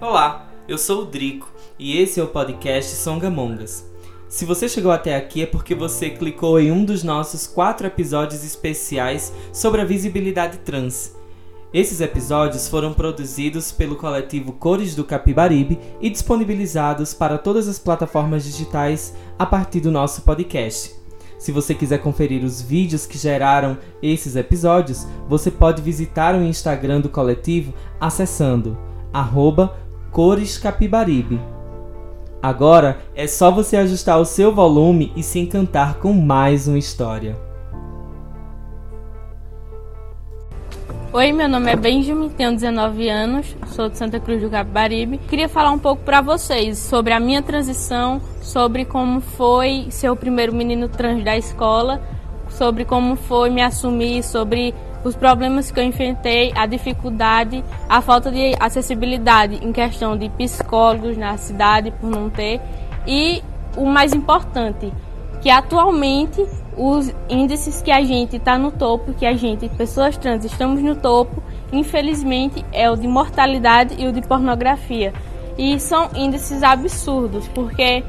Olá, eu sou o Drico e esse é o podcast Songamongas. Se você chegou até aqui é porque você clicou em um dos nossos quatro episódios especiais sobre a visibilidade trans. Esses episódios foram produzidos pelo coletivo Cores do Capibaribe e disponibilizados para todas as plataformas digitais a partir do nosso podcast. Se você quiser conferir os vídeos que geraram esses episódios, você pode visitar o Instagram do coletivo acessando arroba Cores Capibaribe. Agora é só você ajustar o seu volume e se encantar com mais uma história. Oi, meu nome é Benjamin, tenho 19 anos, sou de Santa Cruz do Capibaribe. Queria falar um pouco para vocês sobre a minha transição, sobre como foi ser o primeiro menino trans da escola, sobre como foi me assumir, sobre os problemas que eu enfrentei, a dificuldade, a falta de acessibilidade em questão de psicólogos na cidade por não ter e o mais importante, que atualmente os índices que a gente está no topo, que a gente, pessoas trans, estamos no topo, infelizmente é o de mortalidade e o de pornografia. E são índices absurdos, porque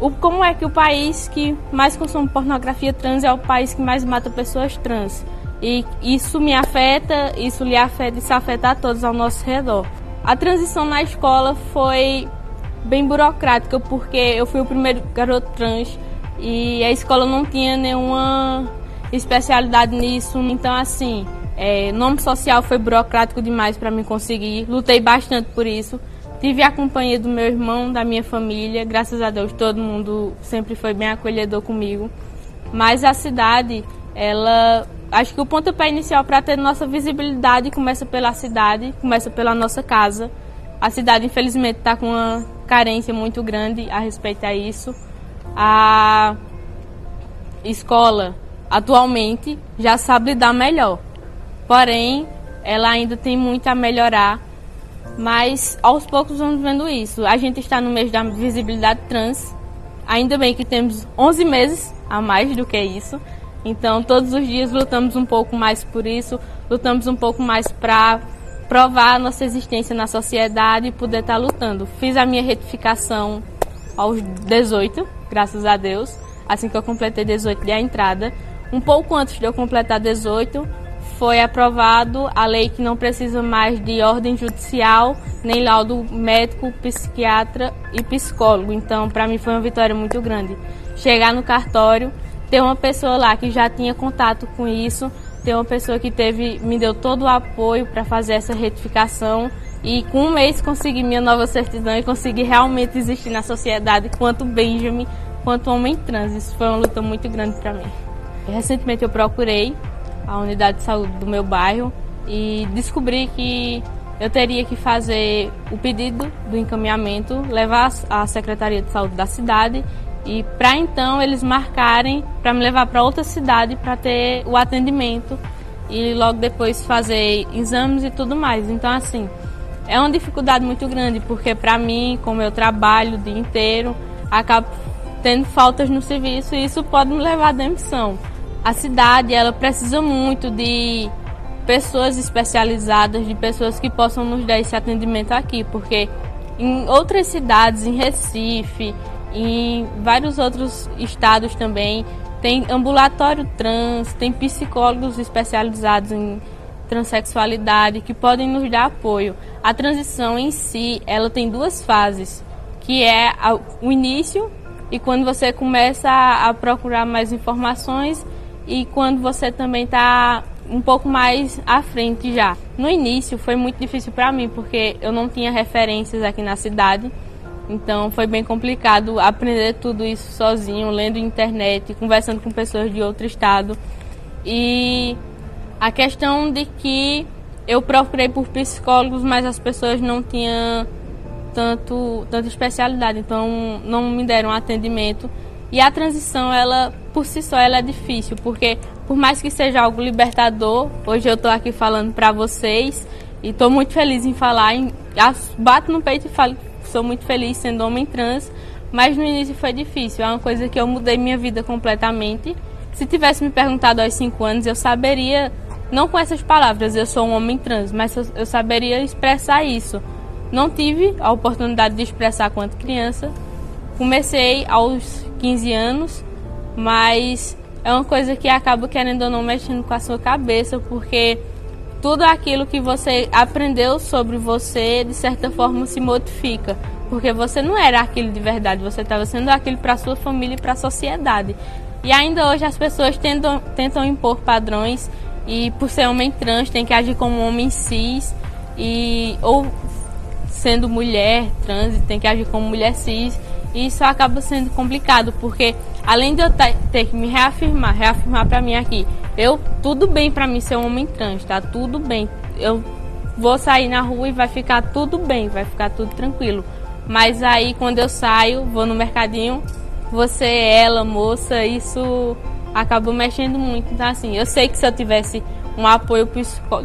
o, como é que o país que mais consome pornografia trans é o país que mais mata pessoas trans? E isso me afeta, isso lhe afeta e se afeta a todos ao nosso redor. A transição na escola foi bem burocrática, porque eu fui o primeiro garoto trans e a escola não tinha nenhuma especialidade nisso. Então, assim, é, nome social foi burocrático demais para mim conseguir. Lutei bastante por isso. Tive a companhia do meu irmão, da minha família. Graças a Deus, todo mundo sempre foi bem acolhedor comigo. Mas a cidade, ela Acho que o pontapé inicial para ter nossa visibilidade começa pela cidade, começa pela nossa casa. A cidade, infelizmente, está com uma carência muito grande a respeito a isso. A escola, atualmente, já sabe lidar melhor. Porém, ela ainda tem muito a melhorar. Mas aos poucos vamos vendo isso. A gente está no mês da visibilidade trans. Ainda bem que temos 11 meses a mais do que isso. Então, todos os dias lutamos um pouco mais por isso, lutamos um pouco mais para provar a nossa existência na sociedade e poder estar tá lutando. Fiz a minha retificação aos 18, graças a Deus, assim que eu completei 18 de a entrada. Um pouco antes de eu completar 18, foi aprovado a lei que não precisa mais de ordem judicial, nem laudo médico, psiquiatra e psicólogo. Então, para mim foi uma vitória muito grande. Chegar no cartório ter uma pessoa lá que já tinha contato com isso, ter uma pessoa que teve, me deu todo o apoio para fazer essa retificação e com um mês consegui minha nova certidão e consegui realmente existir na sociedade quanto Benjamin, quanto homem trans. Isso foi uma luta muito grande para mim. Recentemente eu procurei a unidade de saúde do meu bairro e descobri que eu teria que fazer o pedido do encaminhamento, levar à Secretaria de Saúde da cidade e para então eles marcarem para me levar para outra cidade para ter o atendimento e logo depois fazer exames e tudo mais. Então assim, é uma dificuldade muito grande porque para mim, como eu trabalho o dia inteiro, acabo tendo faltas no serviço e isso pode me levar à demissão. A cidade, ela precisa muito de pessoas especializadas, de pessoas que possam nos dar esse atendimento aqui, porque em outras cidades, em Recife, em vários outros estados também tem ambulatório trans, tem psicólogos especializados em transexualidade que podem nos dar apoio. A transição em si, ela tem duas fases, que é o início e quando você começa a procurar mais informações e quando você também está um pouco mais à frente já. No início foi muito difícil para mim porque eu não tinha referências aqui na cidade então foi bem complicado aprender tudo isso sozinho, lendo internet, conversando com pessoas de outro estado. E a questão de que eu procurei por psicólogos, mas as pessoas não tinham tanto tanta especialidade, então não me deram atendimento. E a transição, ela por si só, ela é difícil, porque por mais que seja algo libertador, hoje eu estou aqui falando para vocês e estou muito feliz em falar, em, bato no peito e falo sou muito feliz sendo homem trans, mas no início foi difícil. É uma coisa que eu mudei minha vida completamente. Se tivesse me perguntado aos 5 anos, eu saberia, não com essas palavras, eu sou um homem trans, mas eu, saberia expressar isso. não tive a oportunidade de expressar quanto criança. Comecei aos 15 anos, mas é uma coisa que acaba querendo ou não mexendo com a sua cabeça, porque tudo aquilo que você aprendeu sobre você, de certa forma, se modifica. Porque você não era aquilo de verdade, você estava sendo aquilo para sua família e para a sociedade. E ainda hoje as pessoas tentam, tentam impor padrões e por ser homem trans tem que agir como homem cis e ou sendo mulher trans tem que agir como mulher cis e isso acaba sendo complicado porque além de eu ter que me reafirmar reafirmar para mim aqui eu tudo bem para mim ser um homem trans tá? Tudo bem. Eu vou sair na rua e vai ficar tudo bem vai ficar tudo tranquilo. Mas aí quando eu saio vou no mercadinho você ela moça isso acabou mexendo muito. Então, assim, eu sei que se eu tivesse um apoio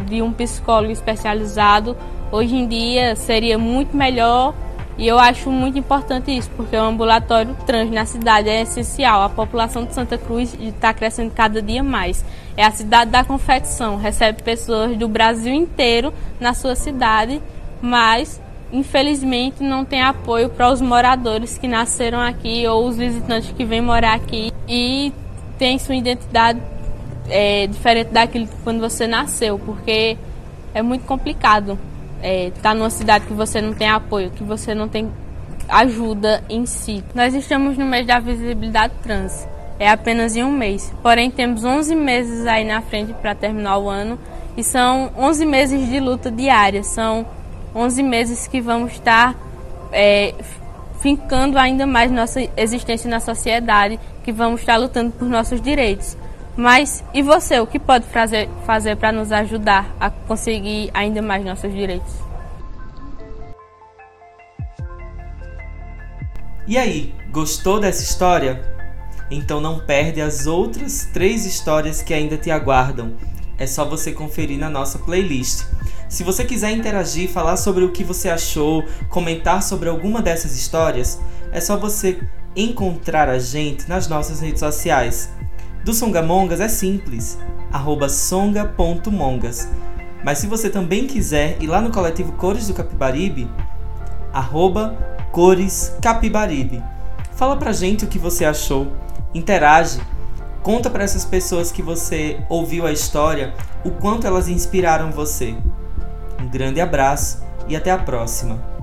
de um psicólogo especializado, hoje em dia seria muito melhor e eu acho muito importante isso, porque o ambulatório trans na cidade é essencial. A população de Santa Cruz está crescendo cada dia mais. É a cidade da confecção, recebe pessoas do Brasil inteiro na sua cidade, mas infelizmente não tem apoio para os moradores que nasceram aqui ou os visitantes que vêm morar aqui. E tem sua identidade é, diferente daquilo que quando você nasceu, porque é muito complicado é, tá numa cidade que você não tem apoio, que você não tem ajuda em si. Nós estamos no mês da visibilidade trans, é apenas em um mês, porém temos 11 meses aí na frente para terminar o ano e são 11 meses de luta diária, são 11 meses que vamos estar é, fincando ainda mais nossa existência na sociedade, que vamos estar lutando por nossos direitos. Mas e você, o que pode fazer, fazer para nos ajudar a conseguir ainda mais nossos direitos? E aí, gostou dessa história? Então não perde as outras três histórias que ainda te aguardam. É só você conferir na nossa playlist. Se você quiser interagir, falar sobre o que você achou, comentar sobre alguma dessas histórias, é só você encontrar a gente nas nossas redes sociais. Do Songamongas é simples, songa.mongas. Mas se você também quiser ir lá no coletivo Cores do Capibaribe, arroba Cores Capibaribe. Fala pra gente o que você achou, interage, conta para essas pessoas que você ouviu a história o quanto elas inspiraram você. Um grande abraço e até a próxima!